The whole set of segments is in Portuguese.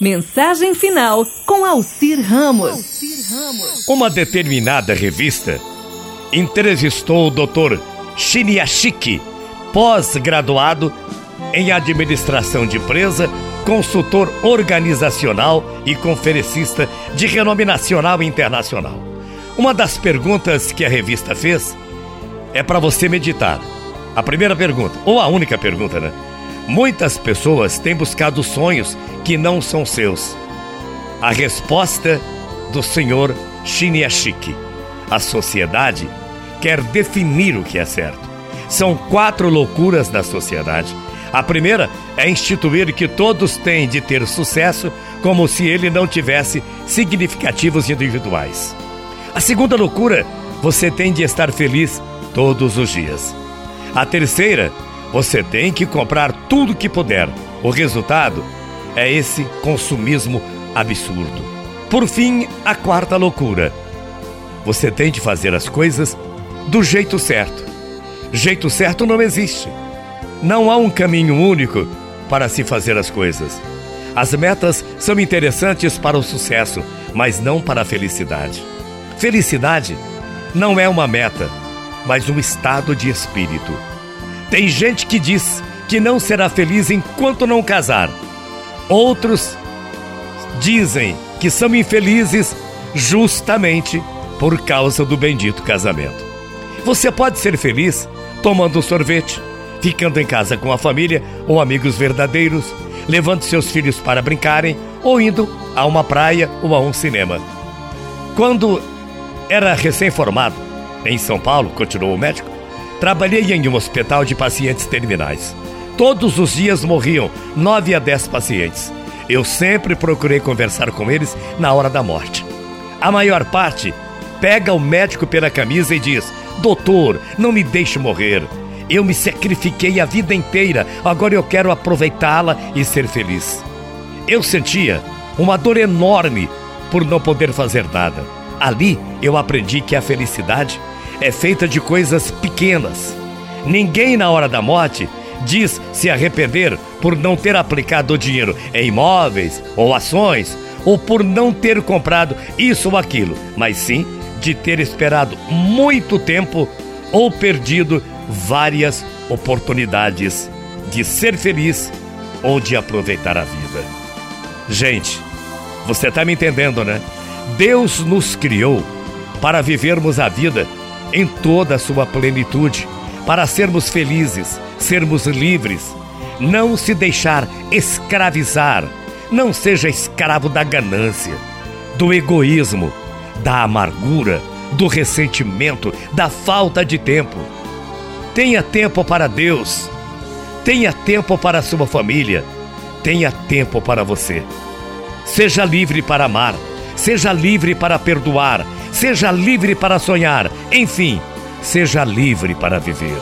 Mensagem final com Alcir Ramos. Uma determinada revista entrevistou o Dr. Shiniashiki, pós-graduado em administração de empresa, consultor organizacional e conferencista de renome nacional e internacional. Uma das perguntas que a revista fez é para você meditar. A primeira pergunta, ou a única pergunta, né? Muitas pessoas têm buscado sonhos que não são seus. A resposta do senhor Shiniashiki. A sociedade quer definir o que é certo. São quatro loucuras da sociedade. A primeira é instituir que todos têm de ter sucesso como se ele não tivesse significativos individuais. A segunda loucura, você tem de estar feliz todos os dias. A terceira, você tem que comprar tudo que puder. O resultado é esse consumismo absurdo. Por fim, a quarta loucura. Você tem de fazer as coisas do jeito certo. Jeito certo não existe. Não há um caminho único para se fazer as coisas. As metas são interessantes para o sucesso, mas não para a felicidade. Felicidade não é uma meta, mas um estado de espírito. Tem gente que diz que não será feliz enquanto não casar. Outros dizem que são infelizes justamente por causa do bendito casamento. Você pode ser feliz tomando um sorvete, ficando em casa com a família ou amigos verdadeiros, levando seus filhos para brincarem ou indo a uma praia ou a um cinema. Quando era recém-formado em São Paulo, continuou o médico, Trabalhei em um hospital de pacientes terminais. Todos os dias morriam 9 a 10 pacientes. Eu sempre procurei conversar com eles na hora da morte. A maior parte pega o médico pela camisa e diz: Doutor, não me deixe morrer. Eu me sacrifiquei a vida inteira, agora eu quero aproveitá-la e ser feliz. Eu sentia uma dor enorme por não poder fazer nada. Ali eu aprendi que a felicidade é feita de coisas pequenas. Ninguém na hora da morte diz se arrepender por não ter aplicado o dinheiro em imóveis ou ações ou por não ter comprado isso ou aquilo, mas sim de ter esperado muito tempo ou perdido várias oportunidades de ser feliz ou de aproveitar a vida. Gente, você está me entendendo, né? Deus nos criou para vivermos a vida em toda a sua plenitude, para sermos felizes, sermos livres, não se deixar escravizar, não seja escravo da ganância, do egoísmo, da amargura, do ressentimento, da falta de tempo. Tenha tempo para Deus, tenha tempo para a sua família, tenha tempo para você. Seja livre para amar, seja livre para perdoar, Seja livre para sonhar, enfim, seja livre para viver.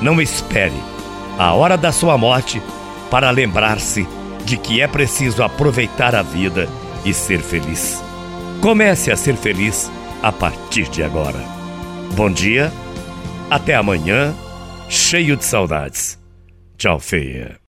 Não espere a hora da sua morte para lembrar-se de que é preciso aproveitar a vida e ser feliz. Comece a ser feliz a partir de agora. Bom dia, até amanhã, cheio de saudades. Tchau, feia.